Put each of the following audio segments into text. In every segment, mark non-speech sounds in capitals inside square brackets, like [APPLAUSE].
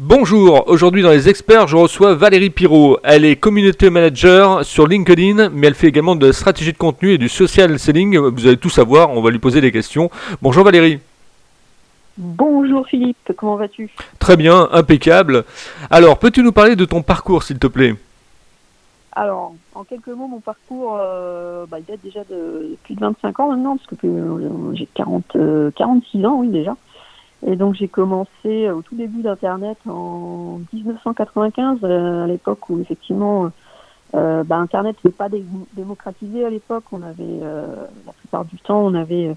Bonjour, aujourd'hui dans les experts, je reçois Valérie Pirot. Elle est community manager sur LinkedIn, mais elle fait également de la stratégie de contenu et du social selling. Vous allez tout savoir, on va lui poser des questions. Bonjour Valérie. Bonjour Philippe, comment vas-tu? Très bien, impeccable. Alors, peux-tu nous parler de ton parcours, s'il te plaît? Alors, en quelques mots, mon parcours, euh, bah, il date déjà de plus de 25 ans maintenant, parce que euh, j'ai 40, 46 ans, oui déjà. Et donc j'ai commencé au tout début d'Internet en 1995, euh, à l'époque où effectivement euh, bah, Internet n'était pas démocratisé à l'époque. On avait euh, la plupart du temps on avait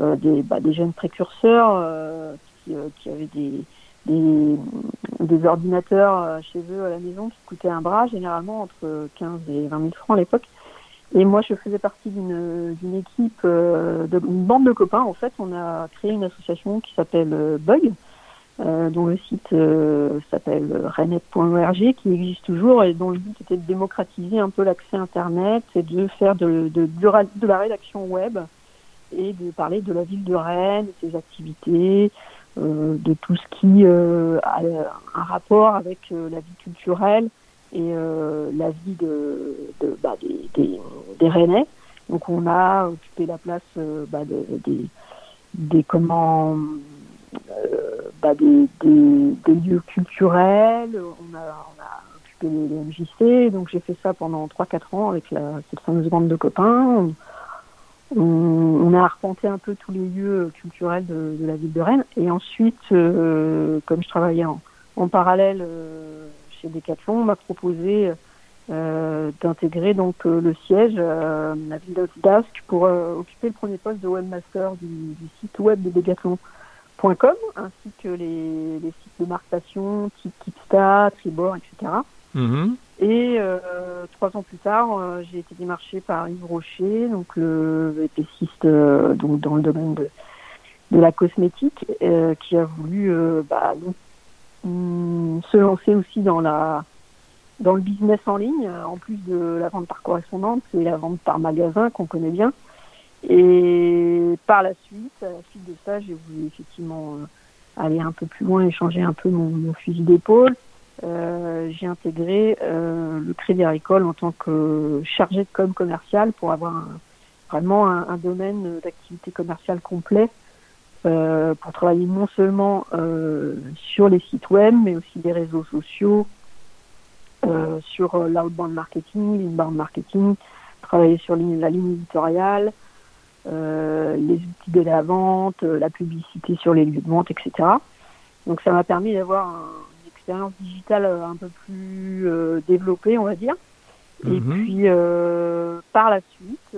euh, des, bah, des jeunes précurseurs euh, qui, qui, avaient des, des, des, ordinateurs chez eux à la maison qui coûtaient un bras, généralement entre 15 et 20 000 francs à l'époque. Et moi, je faisais partie d'une équipe, euh, d'une bande de copains. En fait, on a créé une association qui s'appelle euh, Bug, euh, dont le site s'appelle renet.org, qui existe toujours et dont le but était de démocratiser un peu l'accès Internet et de faire de, de, de, la rédaction web et de parler de la ville de Rennes, de ses activités, de tout ce qui a un rapport avec la vie culturelle et euh, la vie de, bah, des, des, des, Rennais. Donc on a occupé la place euh, bah, de, des, comment euh, bah, des, des, lieux culturels. On a, occupé les, MJC. Donc j'ai fait ça pendant 3-4 ans avec la, cette fameuse bande de copains. On, a arpenté un peu tous les lieux culturels de, de la ville de Rennes. Et ensuite, comme je travaillais en, en parallèle chez Decathlon m'a proposé euh, d'intégrer donc euh, le siège euh, la ville d'Asque pour euh, occuper le premier poste de webmaster du, du site web de Decathlon.com ainsi que les, les, sites de marquation type Kipstat, Tribord, etc. Mm-hmm. Et trois ans plus tard, j'ai été démarché par Yves Rocher, donc le VPCiste donc dans le domaine de, de la cosmétique, qui a voulu bah, donc, se lancer aussi dans la dans le business en ligne, en plus de la vente par correspondance et la vente par magasin qu'on connaît bien. Et par la suite, à la suite de ça, j'ai voulu effectivement aller un peu plus loin et changer un peu mon, fusil d'épaule. Euh, j'ai intégré euh, le Crédit Agricole en tant que chargé de com commercial pour avoir vraiment un domaine d'activité commerciale complet euh, pour travailler non seulement euh, sur les sites web, mais aussi les réseaux sociaux, euh, sur l'outbound marketing, l'inbound marketing, travailler sur la ligne éditoriale, euh, les outils de la vente, la publicité sur les lieux de vente, etc. Donc ça m'a permis d'avoir un, une expérience digitale un peu plus euh, développée, on va dire. Et puis par la suite,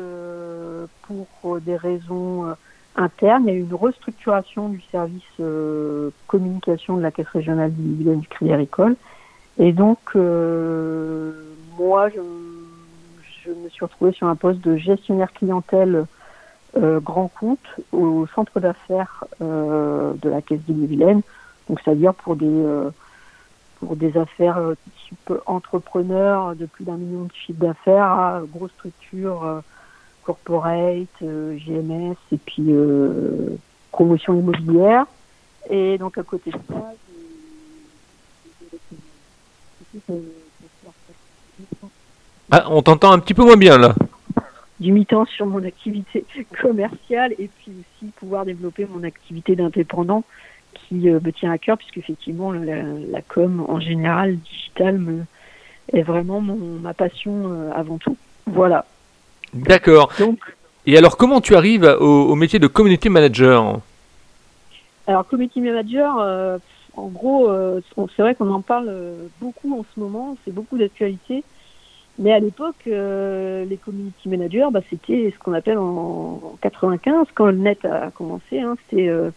pour des raisons interne, il y a eu une restructuration du service euh, communication de la Caisse régionale du, du Crédit Agricole. Et donc, euh, moi, je, me suis retrouvée sur un poste de gestionnaire clientèle euh, grand compte au centre d'affaires de la Caisse d'Ille-et-Vilaine. Donc, c'est-à-dire pour des pour des affaires type entrepreneur de plus d'un million de chiffre d'affaires à grosse structure corporate, euh, GMS et puis euh, promotion immobilière. Et donc à côté de ça, ah, on t'entend un petit peu moins bien là. Du mi-temps sur mon activité commerciale et puis aussi pouvoir développer mon activité d'indépendant qui euh, me tient à cœur puisque effectivement la, la, com en général digital me, est vraiment mon, ma passion euh, avant tout. Voilà. D'accord. Et alors, comment tu arrives au, au, métier de community manager Alors, community manager, euh, en gros, euh, c'est vrai qu'on en parle beaucoup en ce moment, c'est beaucoup d'actualité. Mais à l'époque, euh, les community managers, bah, c'était ce qu'on appelle en, en, 95, quand le net a commencé, hein, c'était euh,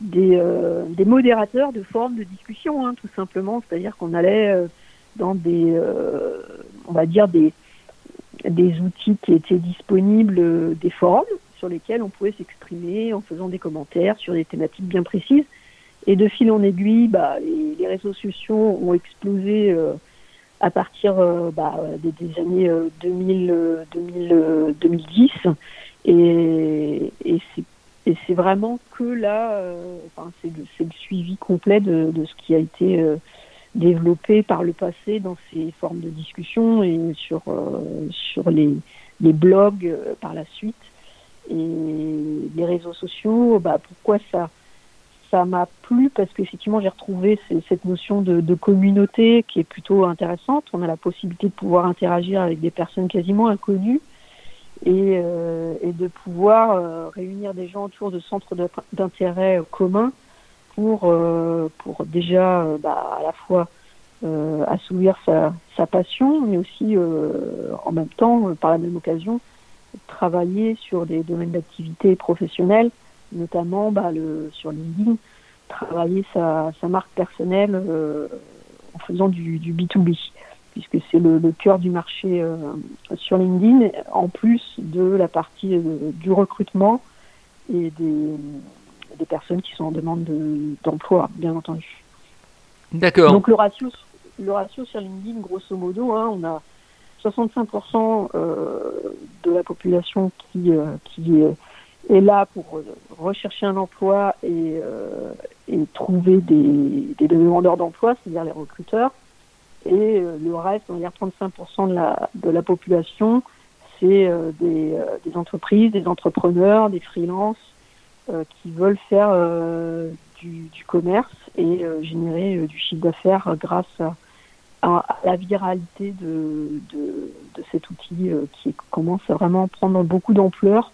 des, euh, des, modérateurs de forums de discussion, hein, tout simplement. C'est-à-dire qu'on allait dans des, on va dire, des, des outils qui étaient disponibles, euh, des forums sur lesquels on pouvait s'exprimer en faisant des commentaires sur des thématiques bien précises. Et de fil en aiguille, bah, les, les réseaux sociaux ont explosé euh, à partir euh, bah, des, années 2000, 2000 2010. Et, c'est vraiment que là, c'est le, suivi complet de, ce qui a été développé par le passé dans ces formes de discussion et sur, sur les, les blogs par la suite. Et les réseaux sociaux, bah, pourquoi ça ça m'a plu? Parce qu'effectivement j'ai retrouvé cette notion de, communauté qui est plutôt intéressante. On a la possibilité de pouvoir interagir avec des personnes quasiment inconnues et, euh, de pouvoir euh, réunir des gens autour de centres d'intérêt communs pour, euh, pour déjà bah, à la fois assouvir sa, sa, passion, mais aussi en même temps, par la même occasion, travailler sur des domaines d'activité professionnels notamment bah, le, sur LinkedIn, travailler sa, sa marque personnelle euh, en faisant du, du, B2B, puisque c'est le, cœur du marché euh, sur LinkedIn, en plus de la partie euh, du recrutement et des, des, personnes qui sont en demande d'emploi, bien entendu. D'accord. Donc le ratio, le ratio sur LinkedIn, grosso modo, hein, on a 65% de la population qui, qui est là pour rechercher un emploi et, euh, et trouver des, des demandeurs d'emploi, c'est-à-dire les recruteurs. Et euh, le reste, on va dire 35% de la, de la population, c'est euh, des, des, entreprises, des entrepreneurs, des freelances qui veulent faire du, du, commerce et générer du chiffre d'affaires grâce à, la viralité de, de, cet outil qui commence à vraiment prendre beaucoup d'ampleur.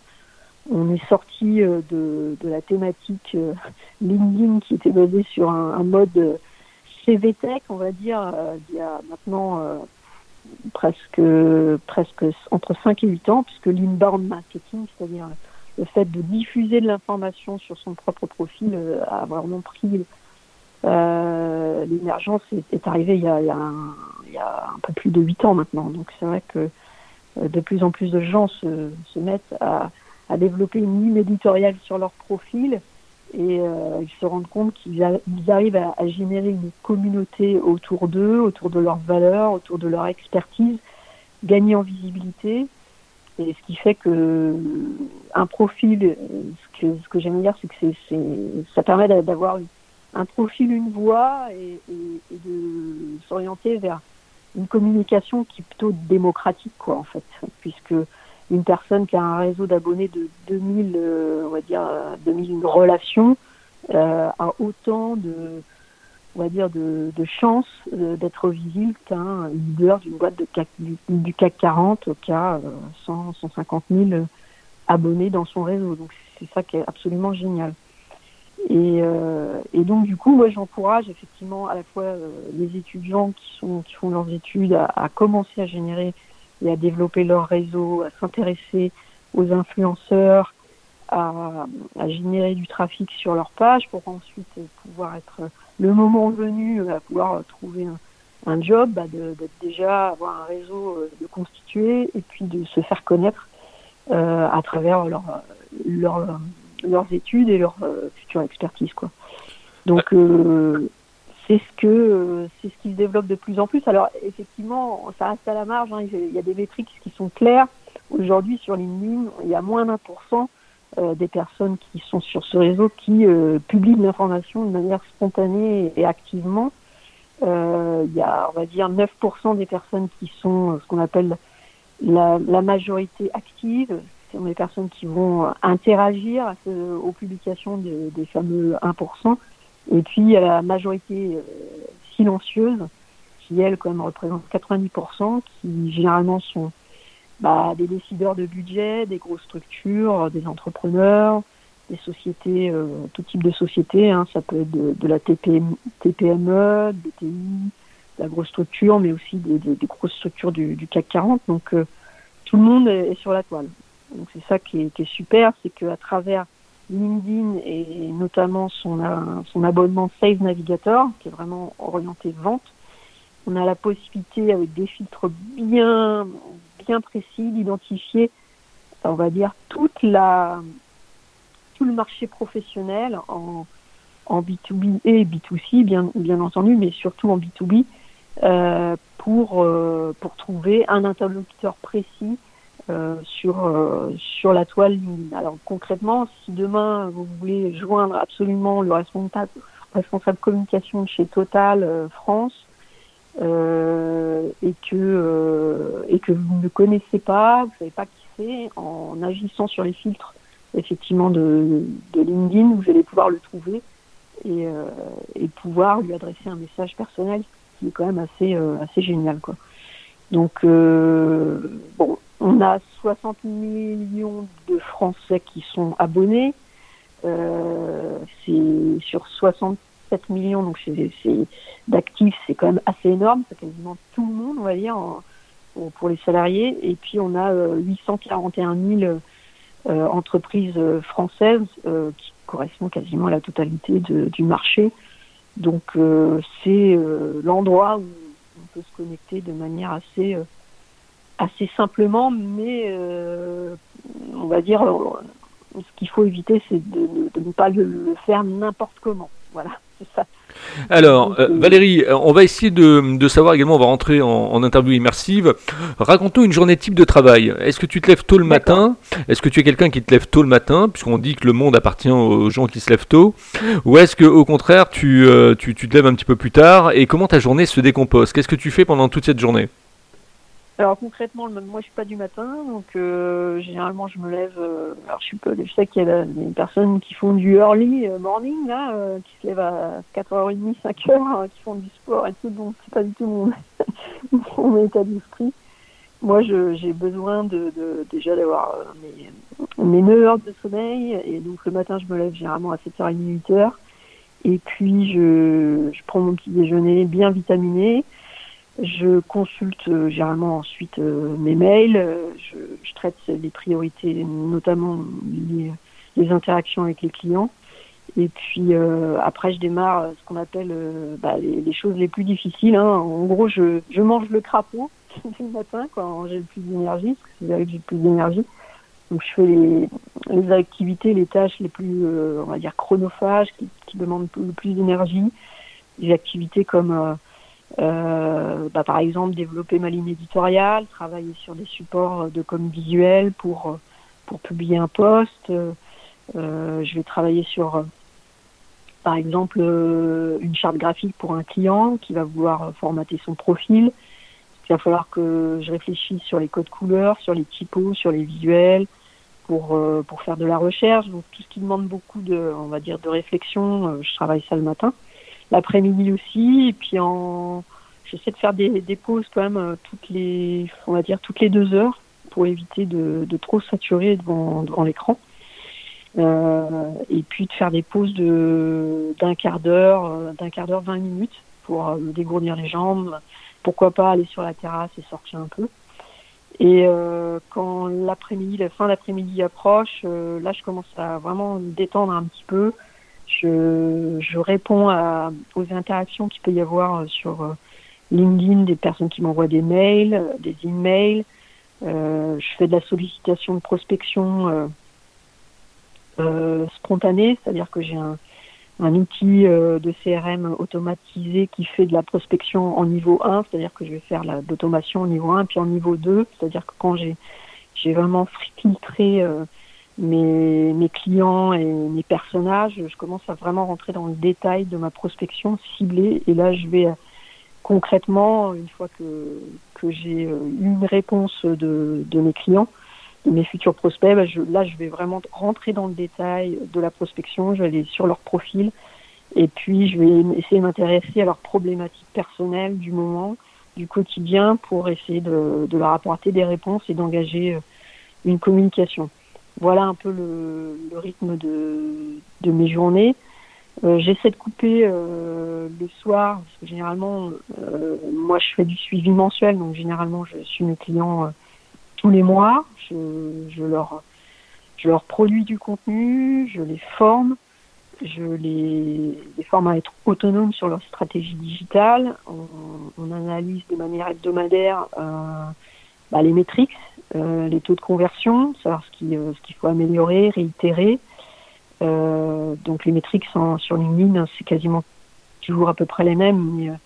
On est sorti euh, de, de, la thématique euh, [LAUGHS] LinkedIn qui était basée sur un, un mode CVTech, on va dire, euh, il y a maintenant presque, presque entre 5 et 8 ans, puisque l'inbound marketing, c'est-à-dire le fait de diffuser de l'information sur son propre profil, a vraiment pris euh, l'émergence est, est, arrivée il y, a, un, peu plus de 8 ans maintenant. Donc c'est vrai que de plus en plus de gens se, mettent à développer une ligne éditoriale sur leur profil et euh, ils se rendent compte qu'ils arrivent à, à, générer une communauté autour d'eux, autour de leurs valeurs, autour de leur expertise, gagner en visibilité. Et ce qui fait que un profil, ce que, ce que j'aime dire, c'est que ça permet d'avoir un profil, une voix et, de s'orienter vers une communication qui est plutôt démocratique, quoi, en fait, puisque une personne qui a un réseau d'abonnés de 2000, euh, on va dire, 2000 euh, relations, euh, a autant de, on va dire, de, de chances d'être visible qu'un leader d'une boîte de CAC, du, CAC 40 qui a 100, 150 000 abonnés dans son réseau. Donc c'est ça qui est absolument génial. Et, euh, et donc du coup, moi j'encourage effectivement à la fois les étudiants qui sont qui font leurs études à, à commencer à générer et à développer leur réseau, à s'intéresser aux influenceurs, à, générer du trafic sur leur page pour ensuite pouvoir être le moment venu à pouvoir trouver un, job, bah d'être déjà avoir un réseau euh, de constituer et puis de se faire connaître euh, à travers leur, leur, leurs études et leur euh, future expertise quoi. Donc euh, c'est ce que ce qui se développe de plus en plus. Alors effectivement, ça reste à la marge. Hein. Il y a des métriques qui sont claires. Aujourd'hui, sur LinkedIn, il y a moins d'un pour cent euh, des personnes qui sont sur ce réseau qui euh, publient l'information de manière spontanée et, activement. Euh, il y a, on va dire, 9% des personnes qui sont ce qu'on appelle la, majorité active. Ce sont des personnes qui vont interagir aux publications de, des fameux 1%. Et puis, il y a la majorité silencieuse, qui, elle, quand même, représente 90%, qui généralement sont bah, des décideurs de budget, des grosses structures, des entrepreneurs, des sociétés, euh, tout type de sociétés. Hein, ça peut être de, de la TPM, TPME, des TI, de la grosse structure, mais aussi des, des, grosses structures du, du, CAC 40. Donc, euh, tout le monde est, est, sur la toile. Donc, c'est ça qui est, qui est super, c'est qu'à travers LinkedIn et notamment son, son abonnement Save Navigator, qui est vraiment orienté vente. On a la possibilité, avec des filtres bien, bien précis, d'identifier, on va dire, toute la, tout le marché professionnel en, en B2B et B2C, bien, bien entendu, mais surtout en B2B, euh, pour, euh, pour trouver un interlocuteur précis sur sur la toile Alors concrètement, si demain vous voulez joindre absolument le responsable responsable communication chez Total France et que et que vous ne connaissez pas, vous savez pas qui c'est, en agissant sur les filtres effectivement de, LinkedIn, vous allez pouvoir le trouver et, euh, et, pouvoir lui adresser un message personnel qui est quand même assez, euh, assez génial. Quoi. Donc, euh, bon, on a 60 millions de Français qui sont abonnés. Euh, c'est sur 67 millions donc c'est, d'actifs, c'est quand même assez énorme. C'est quasiment tout le monde, on va dire, pour, les salariés. Et puis, on a 841 000 euh, entreprises euh, françaises euh, qui correspond quasiment à la totalité du marché. Donc c'est l'endroit où on peut se connecter de manière assez assez simplement, mais on va dire ce qu'il faut éviter, c'est de, ne pas le faire n'importe comment. Voilà, c'est ça. Alors, euh, Valérie, euh, on va essayer de, savoir également, on va rentrer en, interview immersive. Raconte-nous une journée type de travail. Est-ce que tu te lèves tôt le matin? Est-ce que tu es quelqu'un qui te lève tôt le matin, puisqu'on dit que le monde appartient aux gens qui se lèvent tôt? Ou est-ce que au contraire, tu, euh, tu, tu te lèves un petit peu plus tard? Et comment ta journée se décompose? Qu'est-ce que tu fais pendant toute cette journée? Alors concrètement, moi je suis pas du matin, donc euh, généralement je me lève. Euh, alors je, suis je sais qu'il y a des personnes qui font du early euh, morning là, qui se lèvent à 4h30, 5h, hein, qui font du sport et tout, donc c'est pas du tout mon, [LAUGHS] mon état d'esprit. Moi j'ai besoin de, de déjà d'avoir mes, mes 9 heures de sommeil et donc le matin je me lève généralement à 7h30, 8h et puis je, je prends mon petit déjeuner bien vitaminé. Je consulte euh, généralement ensuite euh, mes mails, euh, je, je, traite les priorités, notamment les, les, interactions avec les clients. Et puis après, je démarre ce qu'on appelle bah, les, les, choses les plus difficiles. Hein. En gros, je, je mange le crapaud [LAUGHS] le matin quand j'ai le plus d'énergie, parce que c'est là que j'ai le plus d'énergie. Donc je fais les, les, activités, les tâches les plus, on va dire, chronophages, qui, qui demandent le plus d'énergie. Des activités comme euh, bah, par exemple, développer ma ligne éditoriale, travailler sur des supports de com visuel pour, pour publier un post. Euh, je vais travailler sur, par exemple, une charte graphique pour un client qui va vouloir formater son profil. Il va falloir que je réfléchisse sur les codes couleurs, sur les typos, sur les visuels, pour, pour faire de la recherche. Donc tout ce qui demande beaucoup de, on va dire, de réflexion, je travaille ça le matin l'après-midi aussi. Et puis en, j'essaie de faire des, des, pauses quand même euh, toutes les, on va dire toutes les deux heures pour éviter de, de trop saturer devant, devant l'écran. Euh, et puis de faire des pauses de d'un quart d'heure, euh, d'un quart d'heure, 20 minutes pour euh, dégourdir les jambes. Pourquoi pas aller sur la terrasse et sortir un peu. Et euh, quand l'après-midi, la fin d'après-midi approche, là je commence à vraiment détendre un petit peu je, réponds aux interactions qu'il peut y avoir sur euh, LinkedIn, des personnes qui m'envoient des mails, euh, des emails. Euh, je fais de la sollicitation de prospection euh, euh, spontanée, c'est-à-dire que j'ai un, un outil de CRM automatisé qui fait de la prospection en niveau 1, c'est-à-dire que je vais faire l'automation au niveau 1, puis en niveau 2, c'est-à-dire que quand j'ai vraiment filtré mes, mes clients et mes personnages, je commence à vraiment rentrer dans le détail de ma prospection ciblée. Et là, je vais concrètement, une fois que, que j'ai euh, une réponse de, de mes clients, de mes futurs prospects, bah je, là, je vais vraiment rentrer dans le détail de la prospection. Je vais aller sur leur profil et puis je vais essayer de m'intéresser à leurs problématiques personnelles du moment, du quotidien, pour essayer de, de leur apporter des réponses et d'engager euh, une communication voilà un peu le, rythme de, mes journées. Euh, J'essaie de couper euh, le soir, parce que généralement, euh, moi je fais du suivi mensuel, donc généralement je suis mes clients tous les mois. Je, leur, produis du contenu, je les forme, je les, forme à être autonomes sur leur stratégie digitale. On, on analyse de manière hebdomadaire bah, les métriques, euh, les taux de conversion, savoir ce qu'il euh, qu'il faut améliorer, réitérer. Euh, donc les métriques sont, sur LinkedIn, c'est quasiment toujours à peu près les mêmes.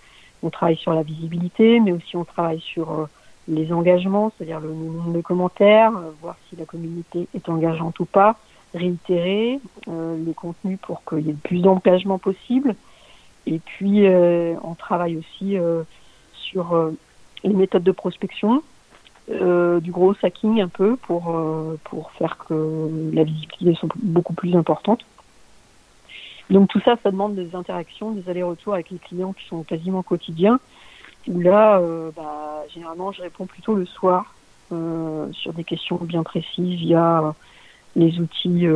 On travaille sur la visibilité, mais aussi on travaille sur les engagements, c'est-à-dire le nombre de commentaires, voir si la communauté est engageante ou pas, réitérer les contenus pour qu'il y ait le plus d'engagement possible. Et puis, on travaille aussi sur les méthodes de prospection, euh, du gros hacking un peu pour, euh, pour faire que la visibilité soit beaucoup plus importante. Donc tout ça, ça demande des interactions, des allers-retours avec les clients qui sont quasiment quotidiens. Où là, euh, bah, généralement, je réponds plutôt le soir sur des questions bien précises via les outils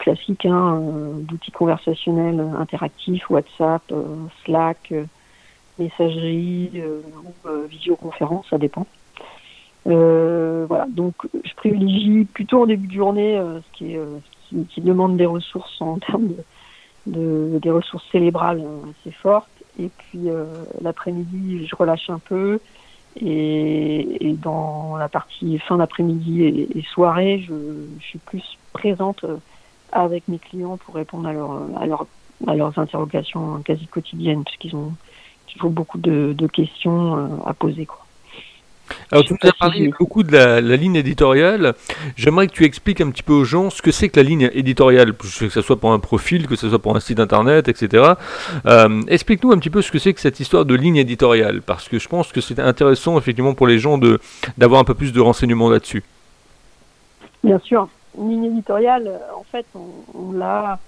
classiques, hein, d'outils conversationnels interactifs, WhatsApp, Slack, messagerie ou visioconférence, ça dépend. Euh, voilà, donc je privilégie plutôt en début de journée euh, ce, qui, est, euh, qui, qui, demande des ressources en termes de, de des ressources cérébrales assez fortes. Et puis l'après-midi, je relâche un peu. Et, et, dans la partie fin d'après-midi et, soirée, je, je, suis plus présente avec mes clients pour répondre à, leur, à, leur, à leurs interrogations quasi quotidiennes, puisqu'ils ont toujours beaucoup de, de questions à poser. Quoi. Alors, tu nous as parlé beaucoup de la, ligne éditoriale. J'aimerais que tu expliques un petit peu aux gens ce que c'est que la ligne éditoriale, que ce soit pour un profil, que ce soit pour un site internet, etc. Euh, explique-nous un petit peu ce que c'est que cette histoire de ligne éditoriale, parce que je pense que c'est intéressant effectivement pour les gens de d'avoir un peu plus de renseignements là-dessus. Bien sûr, une ligne éditoriale, en fait, on, on l'a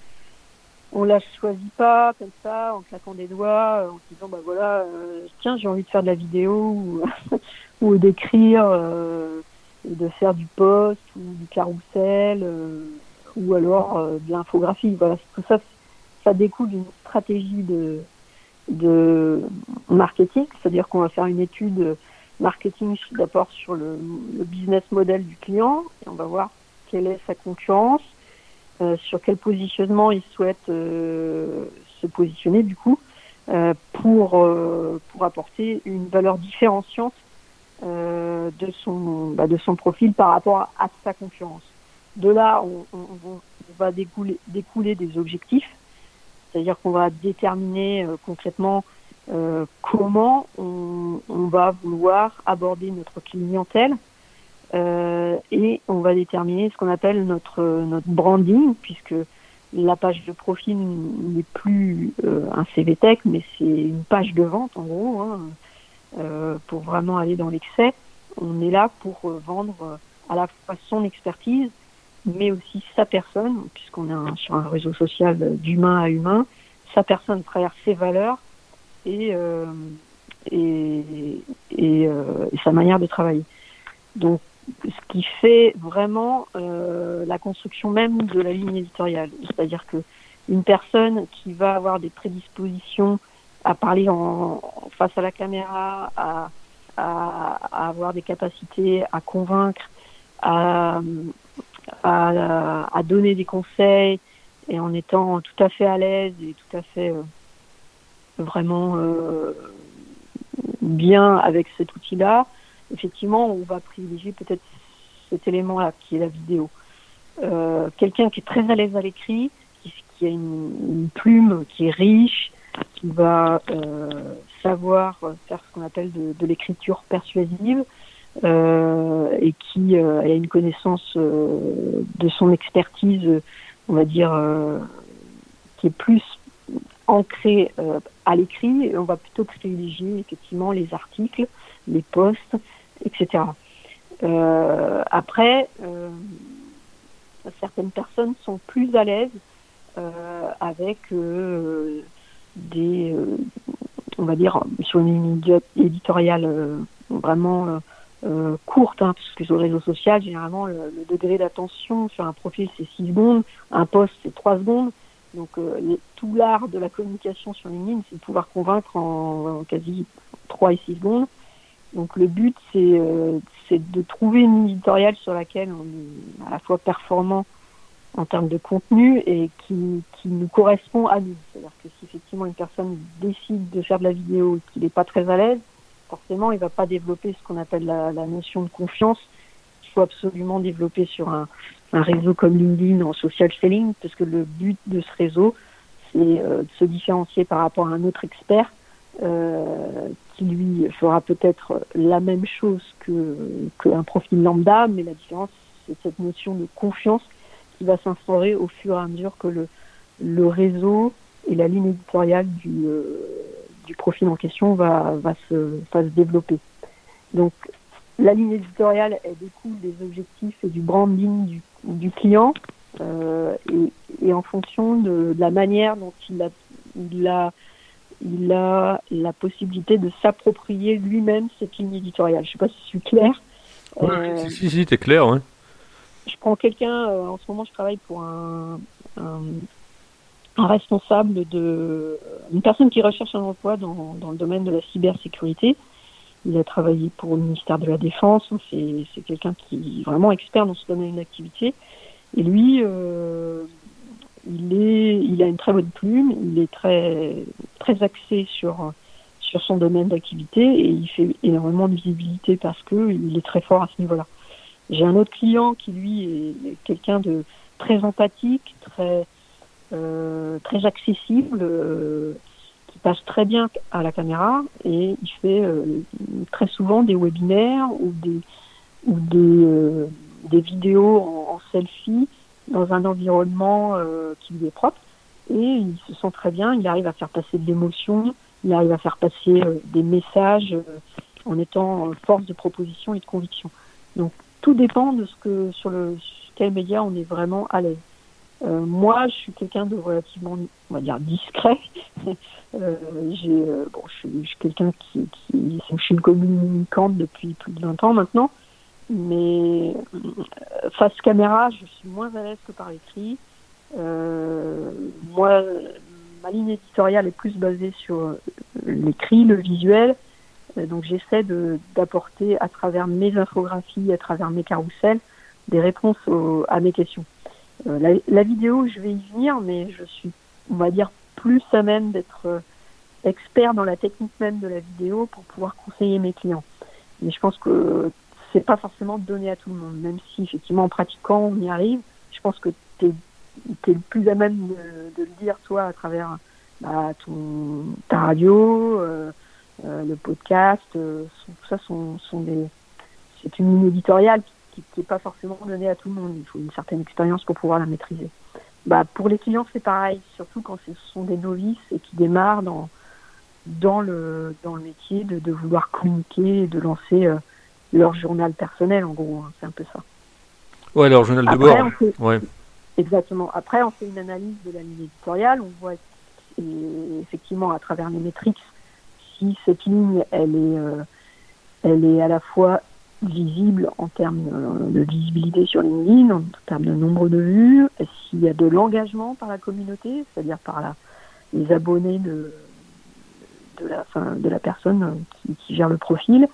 on la choisit pas comme ça en claquant des doigts en se disant bah voilà euh, tiens j'ai envie de faire de la vidéo ou, [LAUGHS] ou d'écrire euh, de faire du post ou du carrousel euh, ou alors euh, de l'infographie. Voilà tout ça ça découle d'une stratégie de de marketing. C'est-à-dire qu'on va faire une étude marketing d'abord sur le, le business model du client et on va voir quelle est sa concurrence euh, sur quel positionnement il souhaite euh, se positionner du coup euh, pour pour apporter une valeur différenciante de son bah, de son profil par rapport à, sa concurrence. De là, on, on, on va découler, découler des objectifs, c'est-à-dire qu'on va déterminer concrètement euh, comment on, on, va vouloir aborder notre clientèle, euh, et on va déterminer ce qu'on appelle notre, notre branding, puisque la page de profil n'est plus euh, un CV Tech, mais c'est une page de vente en gros, hein, euh, pour vraiment aller dans l'excès. On est là pour euh, vendre euh, à la fois son expertise, mais aussi sa personne, puisqu'on est sur un réseau social d'humain à humain, sa personne travers ses valeurs et, et, et, sa manière de travailler. Donc ce qui fait vraiment euh, la construction même de la ligne éditoriale. C'est-à-dire que une personne qui va avoir des prédispositions à parler en, face à la caméra, à, avoir des capacités à convaincre, à, donner des conseils et en étant tout à fait à l'aise et tout à fait euh, vraiment euh, bien avec cet outil-là, effectivement, on va privilégier peut-être cet élément-là, qui est la vidéo. Euh, Quelqu'un qui est très à l'aise à l'écrit, qui, a une, plume qui est riche, va euh, savoir faire ce qu'on appelle de, l'écriture persuasive euh, et qui euh, a une connaissance de son expertise, on va dire, qui est plus ancrée à l'écrit. On va plutôt privilégier effectivement les articles, les posts, etc. Après, certaines personnes sont plus à l'aise avec des, euh, on va dire, sur une ligne éditoriale euh, vraiment courte, hein, parce que sur le réseau social, généralement, le, degré d'attention sur un profil, c'est 6 secondes, un post, c'est 3 secondes. Donc, tout l'art de la communication sur LinkedIn, c'est de pouvoir convaincre en, quasi 3 et 6 secondes. Donc le but, c'est euh, de trouver une éditoriale sur laquelle on est à la fois performant en termes de contenu et qui, qui nous correspond à nous. C'est-à-dire que si effectivement une personne décide de faire de la vidéo et qu'il n'est pas très à l'aise, forcément, il ne va pas développer ce qu'on appelle la, notion de confiance qu'il faut absolument développer sur un, réseau comme LinkedIn en social selling, parce que le but de ce réseau, c'est euh, de se différencier par rapport à un autre expert qui lui fera peut-être la même chose que qu'un profil lambda, mais la différence, c'est cette notion de confiance qui va s'instaurer au fur et à mesure que le, le réseau et la ligne éditoriale du, du profil en question va, va, se, va se développer. Donc, la ligne éditoriale, elle découle des objectifs et du branding du, du client euh, et, et, en fonction de, de, la manière dont il a, il a, il a la possibilité de s'approprier lui-même cette ligne éditoriale. Je ne sais pas si je suis clair. Euh, si, si, si, t'es clair. Je prends quelqu'un, euh, en ce moment je travaille pour un, un, un, responsable de, une personne qui recherche un emploi dans, dans le domaine de la cybersécurité. Il a travaillé pour le ministère de la Défense. C'est quelqu'un qui est vraiment expert dans ce domaine d'activité. Et lui, euh, il, est, il a une très bonne plume. Il est très, très axé sur, sur son domaine d'activité et il fait énormément de visibilité parce que il est très fort à ce niveau-là. J'ai un autre client qui lui est quelqu'un de très empathique, très euh, très accessible. Euh, passe très bien à la caméra et il fait euh, très souvent des webinaires ou des, ou des, euh, des vidéos en, en, selfie dans un environnement euh, qui lui est propre et il se sent très bien, il arrive à faire passer de l'émotion, il arrive à faire passer euh, des messages en étant force de proposition et de conviction. Donc tout dépend de ce que sur le quel média on est vraiment à l'aise. Euh, moi, je suis quelqu'un de relativement, on va dire, discret. [LAUGHS] euh, euh, je suis, quelqu'un qui, qui, je suis une communicante depuis plus de 20 ans maintenant, mais face caméra, je suis moins à l'aise que par écrit. Moi, ma ligne éditoriale est plus basée sur l'écrit, le visuel. Donc, j'essaie d'apporter à travers mes infographies, à travers mes carousels, des réponses à mes questions. Euh, la, vidéo, je vais y venir, mais je suis, on va dire, plus à même d'être euh, expert dans la technique même de la vidéo pour pouvoir conseiller mes clients. Mais je pense que c'est pas forcément donné à tout le monde, même si effectivement en pratiquant on y arrive. Je pense que tu es, le plus à même de, le dire toi à travers bah, ton, ta radio, euh, le podcast, euh, tout ça sont, sont des c'est une ligne éditoriale qui n'est pas forcément donnée à tout le monde. Il faut une certaine expérience pour pouvoir la maîtriser. Bah, pour les clients, c'est pareil, surtout quand ce sont des novices et qui démarrent dans, dans, le, dans le métier de, de vouloir communiquer et de lancer euh, leur journal personnel, en gros. Hein, c'est un peu ça. Ouais, leur journal Après, de bord. Fait, ouais. Exactement. Après, on fait une analyse de la ligne éditoriale. On voit et, effectivement à travers les métriques si cette ligne, elle est, euh, elle est à la fois visible en termes de visibilité sur LinkedIn, en termes de nombre de vues, s'il y a de l'engagement par la communauté, c'est-à-dire par les abonnés de, de, la, de la personne qui, qui, gère le profil,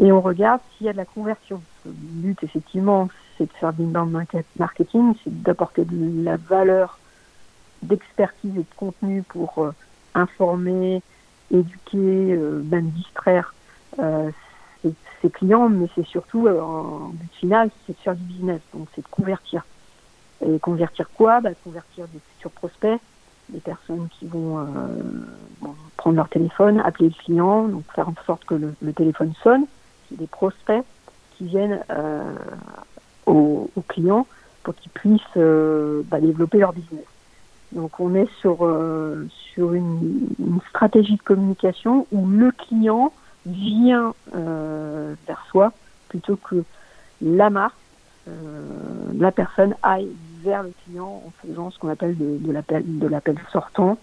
et on regarde s'il y a de la conversion. Le but, effectivement, c'est de faire de l'inbound marketing, c'est d'apporter de la valeur d'expertise et de contenu pour euh, informer, éduquer, euh, même distraire euh, ses clients, mais c'est surtout euh, en but final, c'est de faire du business, donc c'est de convertir. Et convertir quoi? Bah, Convertir des futurs prospects, des personnes qui vont euh, prendre leur téléphone, appeler le client, donc faire en sorte que le, le téléphone sonne, c'est des prospects qui viennent euh, aux, aux, clients pour qu'ils puissent euh, bah, développer leur business. Donc on est sur, euh, une, stratégie de communication où le client vient euh, vers soi plutôt que la marque, euh, la personne aille vers le client en faisant ce qu'on appelle de, l'appel sortant,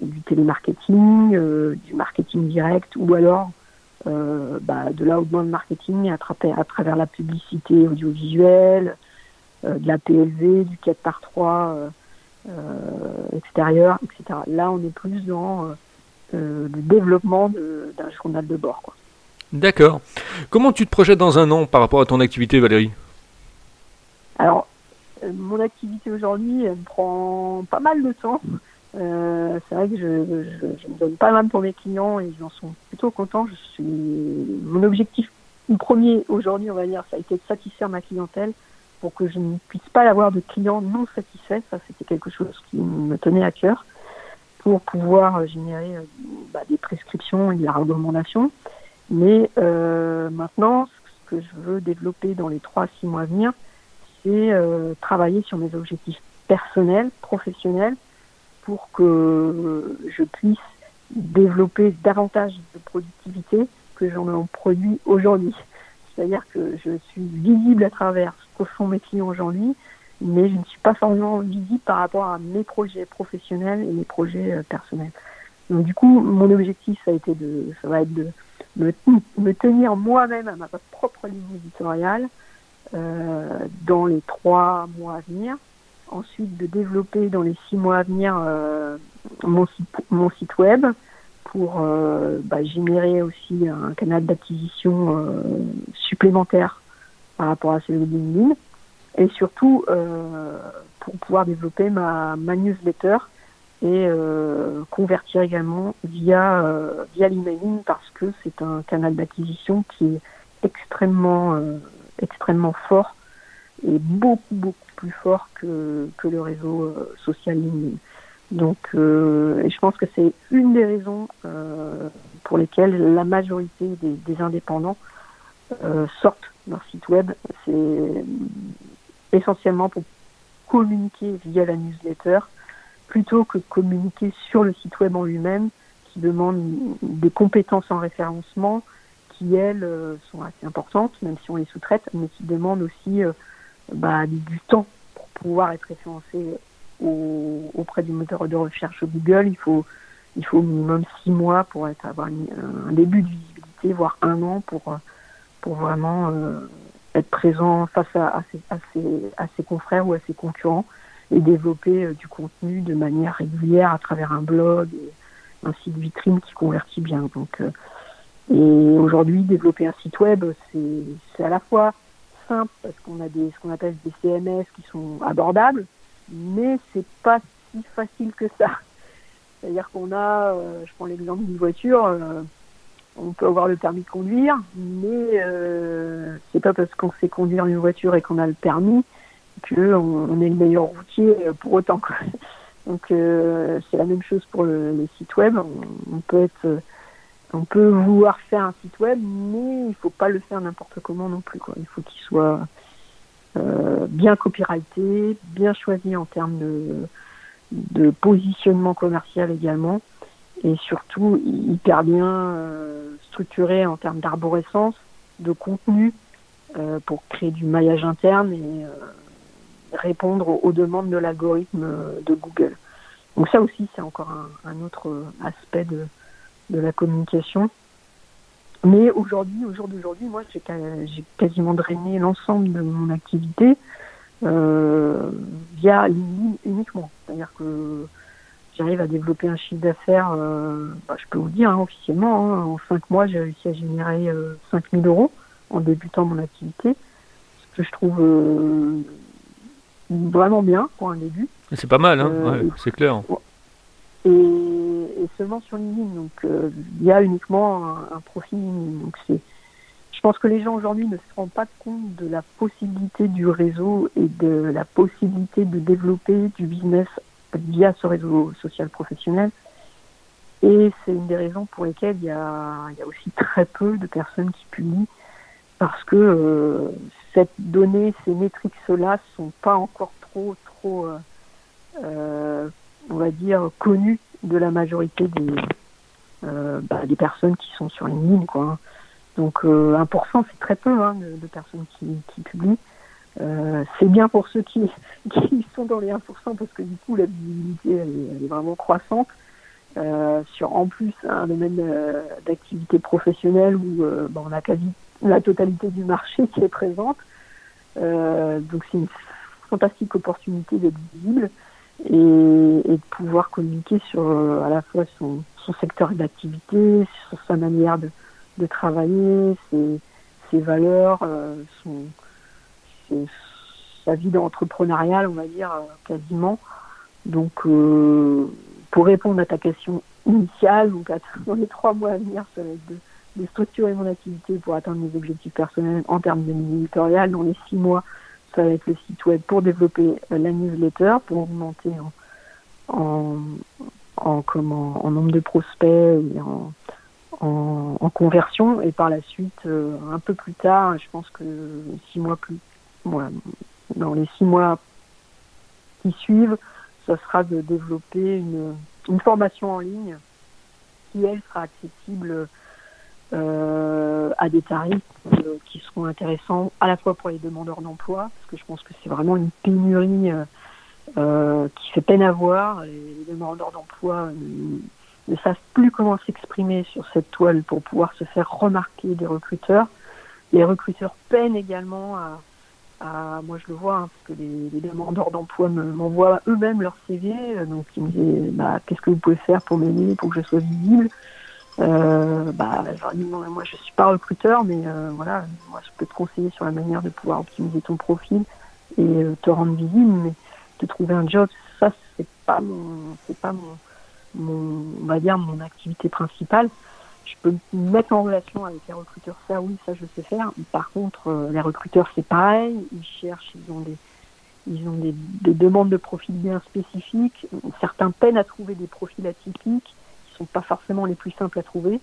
du télémarketing, du marketing direct ou alors bah, de l'outbound marketing à, travers la publicité audiovisuelle, de la PLV, du 4 par 3 extérieur, etc. Là, on est plus dans euh, le développement d'un journal de bord. D'accord. Comment tu te projettes dans un an par rapport à ton activité, Valérie? Alors, euh, mon activité aujourd'hui, elle me prend pas mal de temps. Euh, c'est vrai que je, je, je, me donne pas mal pour mes clients et ils en sont plutôt contents. Je suis mon objectif premier aujourd'hui, on va dire, ça a été de satisfaire ma clientèle pour que je ne puisse pas avoir de clients non satisfaits. Ça, c'était quelque chose qui me tenait à cœur pour pouvoir générer bah, des prescriptions et de la recommandation. Mais maintenant, ce que je veux développer dans les 3-6 mois à venir, c'est travailler sur mes objectifs personnels, professionnels, pour que je puisse développer davantage de productivité que j'en produis aujourd'hui. C'est-à-dire que je suis visible à travers ce que font mes clients aujourd'hui, mais je ne suis pas forcément visible par rapport à mes projets professionnels et mes projets euh, personnels. Donc du coup, mon objectif, ça a été de, ça va être de me, tenir moi-même à ma propre ligne éditoriale euh, dans les trois mois à venir. Ensuite, de développer dans les six mois à venir euh, mon, site, mon site web, pour euh, bah, générer aussi un canal d'acquisition euh, supplémentaire par rapport à celui de LinkedIn et surtout euh, pour pouvoir développer ma, newsletter et convertir également via via l'emailing parce que c'est un canal d'acquisition qui est extrêmement extrêmement fort et beaucoup beaucoup plus fort que que le réseau social LinkedIn. Donc, euh, je pense que c'est une des raisons euh, pour lesquelles la majorité des, indépendants euh, sortent leur site web. C'est essentiellement pour communiquer via la newsletter plutôt que communiquer sur le site web en lui-même qui demande des compétences en référencement qui, elles, sont assez importantes, même si on les sous-traite, mais qui demandent aussi bah, du temps pour pouvoir être référencé auprès du moteur de recherche Google, il faut, il faut au minimum six mois pour avoir un début de visibilité, voire un an pour, pour vraiment euh, être présent face à, à, ses, confrères ou à ses concurrents et développer euh, du contenu de manière régulière à travers un blog un site vitrine qui convertit bien. Donc, euh, et aujourd'hui, développer un site web, c'est à la fois simple parce qu'on a des, ce qu'on appelle des CMS qui sont abordables, mais c'est pas si facile que ça. C'est-à-dire qu'on a, euh, je prends l'exemple d'une voiture, euh, on peut avoir le permis de conduire, mais euh, c'est pas parce qu'on sait conduire une voiture et qu'on a le permis qu'on on est le meilleur routier pour autant. Donc c'est la même chose pour le, les sites web. On, peut être, on peut vouloir faire un site web, mais il faut pas le faire n'importe comment non plus. Quoi. Il faut qu'il soit euh, bien copyrighté, bien choisi en termes de, positionnement commercial également, et surtout hyper bien euh, structuré en termes d'arborescence, de contenu euh, pour créer du maillage interne et répondre aux, demandes de l'algorithme de Google. Donc ça aussi, c'est encore un, autre aspect de la communication. Mais aujourd'hui, au jour d'aujourd'hui, moi, j'ai quasiment drainé l'ensemble de mon activité euh, via LinkedIn uniquement. C'est-à-dire que j'arrive à développer un chiffre d'affaires, euh, bah, je peux vous dire hein, officiellement, hein, en cinq mois, j'ai réussi à générer euh, 5000 euros en débutant mon activité, ce que je trouve euh, vraiment bien pour un début. C'est pas mal, hein euh, c'est clair. Et, seulement sur LinkedIn. Donc, euh, il y a uniquement un, profil Donc, c'est, je pense que les gens aujourd'hui ne se rendent pas compte de la possibilité du réseau et de la possibilité de développer du business via ce réseau social professionnel. Et c'est une des raisons pour lesquelles il y a, aussi très peu de personnes qui publient parce que euh, cette donnée, ces métriques-là sont pas encore trop, trop euh on va dire, connu de la majorité des, euh, bah, des personnes qui sont sur LinkedIn. Quoi. Donc euh, 1%, c'est très peu hein, de, personnes qui, publient. Euh, c'est bien pour ceux qui, [LAUGHS] sont dans les 1% parce que du coup la visibilité est, vraiment croissante. Euh, sur en plus un domaine euh, d'activité professionnelle où euh, bah, on a quasi la totalité du marché qui est présente. donc c'est une fantastique opportunité d'être visible et, de pouvoir communiquer sur euh, à la fois son, son secteur d'activité, sur sa manière de, travailler, ses, valeurs, euh, sa vie d'entrepreneurial, on va dire, euh, quasiment. Donc, pour répondre à ta question initiale, donc [LAUGHS] dans les trois mois à venir, ça va être de, de structurer mon activité pour atteindre mes objectifs personnels en termes de éditorial. Dans les six mois, avec le site web pour développer euh, la newsletter, pour augmenter en, en, comment, en nombre de prospects et en, en, conversion. Et par la suite, euh, un peu plus tard, je pense que six mois plus, dans les six mois qui suivent, ça sera de développer une, une formation en ligne qui, elle, sera accessible euh, à des tarifs euh, qui seront intéressants à la fois pour les demandeurs d'emploi, parce que je pense que c'est vraiment une pénurie euh, qui fait peine à voir. Les, demandeurs d'emploi ne, savent plus comment s'exprimer sur cette toile pour pouvoir se faire remarquer des recruteurs. Les recruteurs peinent également à, à moi je le vois, hein, parce que les, les demandeurs d'emploi m'envoient eux-mêmes leur CV, donc ils me disent bah, qu'est-ce que vous pouvez faire pour m'aider, pour que je sois visible? Euh, bah, moi je suis pas recruteur, mais euh, voilà, moi je peux te conseiller sur la manière de pouvoir optimiser ton profil et euh, te rendre visible, mais de trouver un job, ça c'est pas mon, c'est pas mon, mon, on va dire mon activité principale. Je peux me mettre en relation avec les recruteurs, ça oui, ça je sais faire. Par contre, euh, les recruteurs c'est pareil, ils cherchent, ils ont des, ils ont des demandes de profils bien spécifiques. Certains peinent à trouver des profils atypiques sont pas forcément les plus simples à trouver.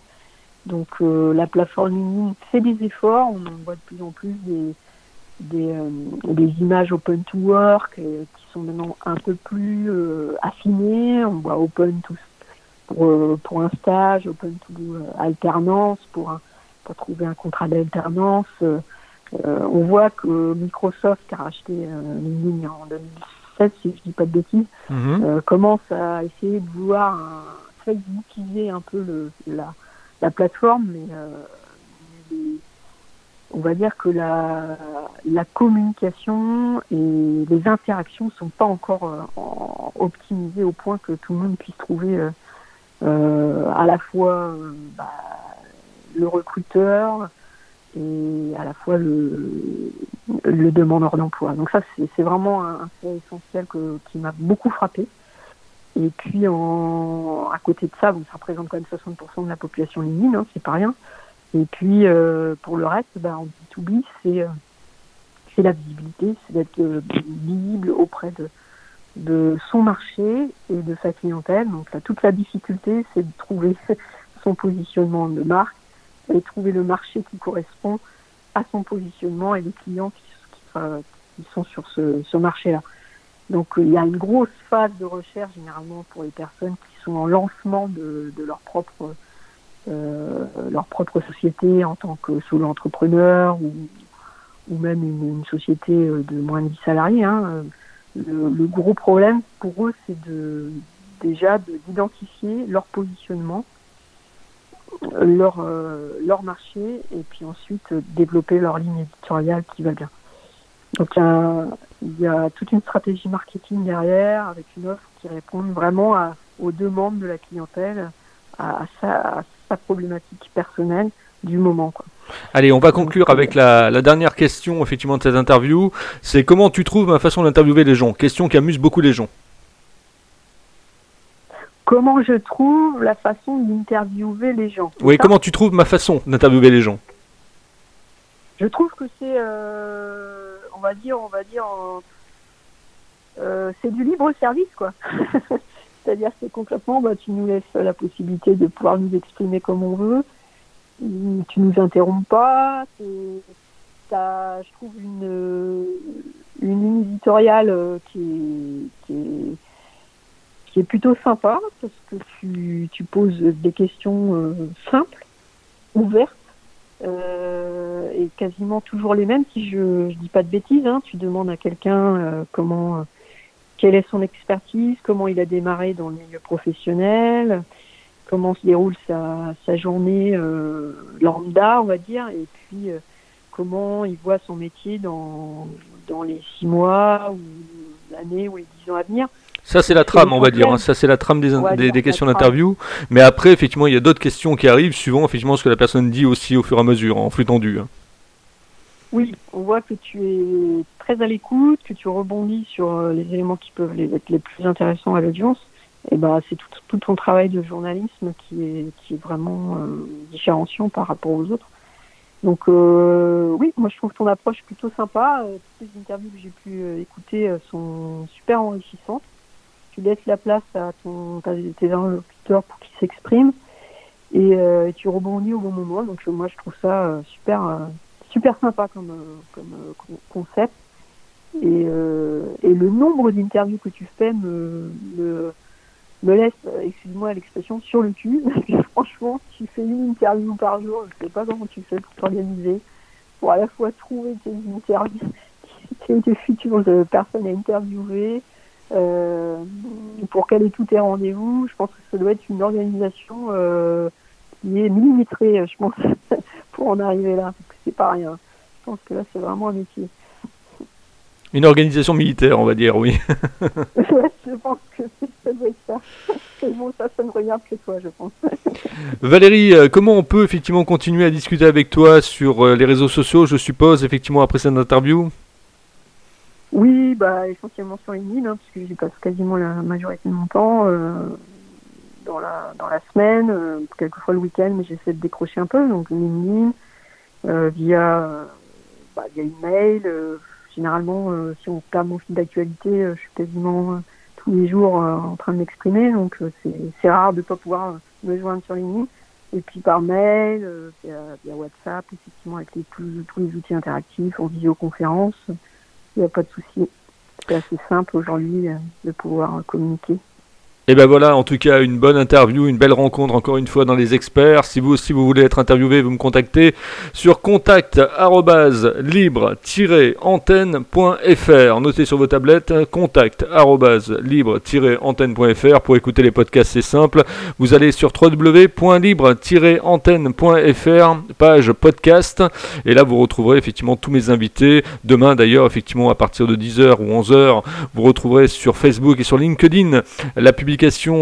Donc euh, la plateforme LinkedIn fait des efforts, on en voit de plus en plus des, des, euh, des images open to work euh, qui sont maintenant un peu plus affinées, on voit open to pour, pour un stage, open to alternance, pour, un, pour trouver un contrat d'alternance. on voit que Microsoft qui a racheté LinkedIn en 2016, si je dis pas de bêtises, mm-hmm. commence à essayer de voir un, Facebookiser un peu le, la, la plateforme, mais euh, on va dire que la, la communication et les interactions sont pas encore euh, optimisées au point que tout le monde puisse trouver euh, à la fois bah, le recruteur et à la fois le, le demandeur d'emploi. Donc ça, c'est vraiment un, un fait essentiel que, qui m'a beaucoup frappé. Et puis, en, à côté de ça, bon, ça représente quand même 60% de la population LinkedIn, hein, c'est pas rien. Et puis, euh, pour le reste, ben, en B2B, c'est euh, la visibilité, c'est d'être euh, visible auprès de, de son marché et de sa clientèle. Donc là, toute la difficulté, c'est de trouver [LAUGHS] son positionnement de marque et trouver le marché qui correspond à son positionnement et les clients qui, qui, qui sont sur ce, ce marché-là. Donc il y a une grosse phase de recherche généralement pour les personnes qui sont en lancement de, leur propre euh, leur propre société en tant que solo entrepreneur ou, même une, société euh, de moins de 10 salariés. Hein. Le, gros problème pour eux, c'est de déjà d'identifier leur positionnement, leur euh, leur marché et puis ensuite développer leur ligne éditoriale qui va bien. Donc il toute une stratégie marketing derrière avec une offre qui répond vraiment à, aux demandes de la clientèle, à, à, sa, à sa, problématique personnelle du moment. Quoi. Allez, on va conclure avec la, la, dernière question effectivement de cette interview. C'est comment tu trouves ma façon d'interviewer les gens? Question qui amuse beaucoup les gens. Comment je trouve la façon d'interviewer les gens? Oui, comment tu trouves ma façon d'interviewer les gens? Je trouve que c'est euh va dire, on va dire, euh, c'est du libre service, quoi. [LAUGHS] C'est-à-dire que concrètement, bah, tu nous laisses la possibilité de pouvoir nous exprimer comme on veut. Tu nous interromps pas. As, je trouve une, une ligne éditoriale euh, qui est, qui est, plutôt sympa parce que tu, poses des questions euh, simples, ouvertes et quasiment toujours les mêmes. Si je ne dis pas de bêtises, hein, tu demandes à quelqu'un euh, comment, euh, quelle est son expertise, comment il a démarré dans le milieu professionnel, comment se déroule sa, sa journée euh, lambda, on va dire, et puis euh, comment il voit son métier dans, dans les six mois ou l'année ou les dix ans à venir. Ça, c'est la trame, on va dire. Hein. Ça, c'est la trame des, des, des questions d'interview. Mais après, effectivement, il y a d'autres questions qui arrivent, suivant effectivement ce que la personne dit aussi au fur et à mesure, en flux tendu. Hein. Oui, on voit que tu es très à l'écoute, que tu rebondis sur euh, les éléments qui peuvent être les plus intéressants à l'audience. Et bah, c'est tout, ton travail de journalisme qui est, qui est vraiment euh, différenciant par rapport aux autres. Donc euh, oui, moi je trouve ton approche plutôt sympa. Euh, toutes les interviews que j'ai pu écouter sont super enrichissantes. tu laisses la place à ton, tes interlocuteurs pour qu'ils s'expriment et tu rebondis au bon moment. Donc moi je trouve ça super super sympa comme, comme concept. Et, et, le nombre d'interviews que tu fais me, me, laisse, excuse-moi l'expression, sur le cul. [LAUGHS] franchement, tu fais une interview par jour, je sais pas comment tu fais pour t'organiser, pour à la fois trouver tes interviews, [LAUGHS] tes futures personnes à interviewer, euh, pour caler tous tes rendez-vous. Je pense que ça doit être une organisation euh, qui est millimétrée, je pense, [LAUGHS] pour en arriver là, parce que c'est pas rien. Je pense que là, c'est vraiment un métier. [LAUGHS] Une organisation militaire, on va dire, oui. [LAUGHS] ouais, je pense que ça doit être ça. [LAUGHS] bon, ça, ça ne regarde que toi, je pense. Valérie, euh, comment on peut effectivement continuer à discuter avec toi sur les réseaux sociaux, je suppose, effectivement, après cette interview? Oui, bah, essentiellement sur LinkedIn, hein, puisque j'y passe quasiment la majorité de mon temps euh, dans, la, dans la semaine, euh, quelquefois le week-end, mais j'essaie de décrocher un peu, donc LinkedIn, euh, via, bah, via email. généralement, si on regarde mon fil d'actualité, je suis quasiment tous les jours en train de m'exprimer, donc c'est rare de ne pas pouvoir me joindre sur LinkedIn. Et puis par mail, via, via, WhatsApp, effectivement, avec les, tous les outils interactifs, en visioconférence il n'y a pas de souci. C'est assez simple aujourd'hui euh, de pouvoir communiquer. Et ben voilà, en tout cas, une bonne interview, une belle rencontre encore une fois dans les experts. Si vous aussi vous voulez être interviewé, vous me contactez sur contact libre-antenne.fr. Notez sur vos tablettes contact libre-antenne.fr pour écouter les podcasts, c'est simple. Vous allez sur www.libre-antenne.fr, page podcast, et là vous retrouverez effectivement tous mes invités. Demain d'ailleurs, effectivement à partir de 10h ou 11h, vous retrouverez sur Facebook et sur LinkedIn la publication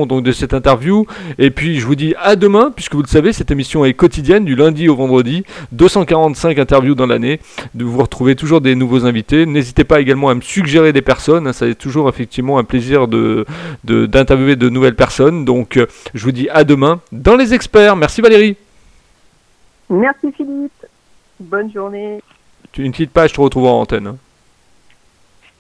donc de cette interview. Et puis je vous dis à demain, puisque vous le savez, cette émission est quotidienne du lundi au vendredi, 245 interviews dans l'année. Vous retrouvez toujours des nouveaux invités. N'hésitez pas également à me suggérer des personnes. Ça est toujours effectivement un plaisir de d'interviewer de, nouvelles personnes. Donc je vous dis à demain dans les experts. Merci Valérie. Merci Philippe. Bonne journée. Une petite page, je te retrouve en antenne. Hein.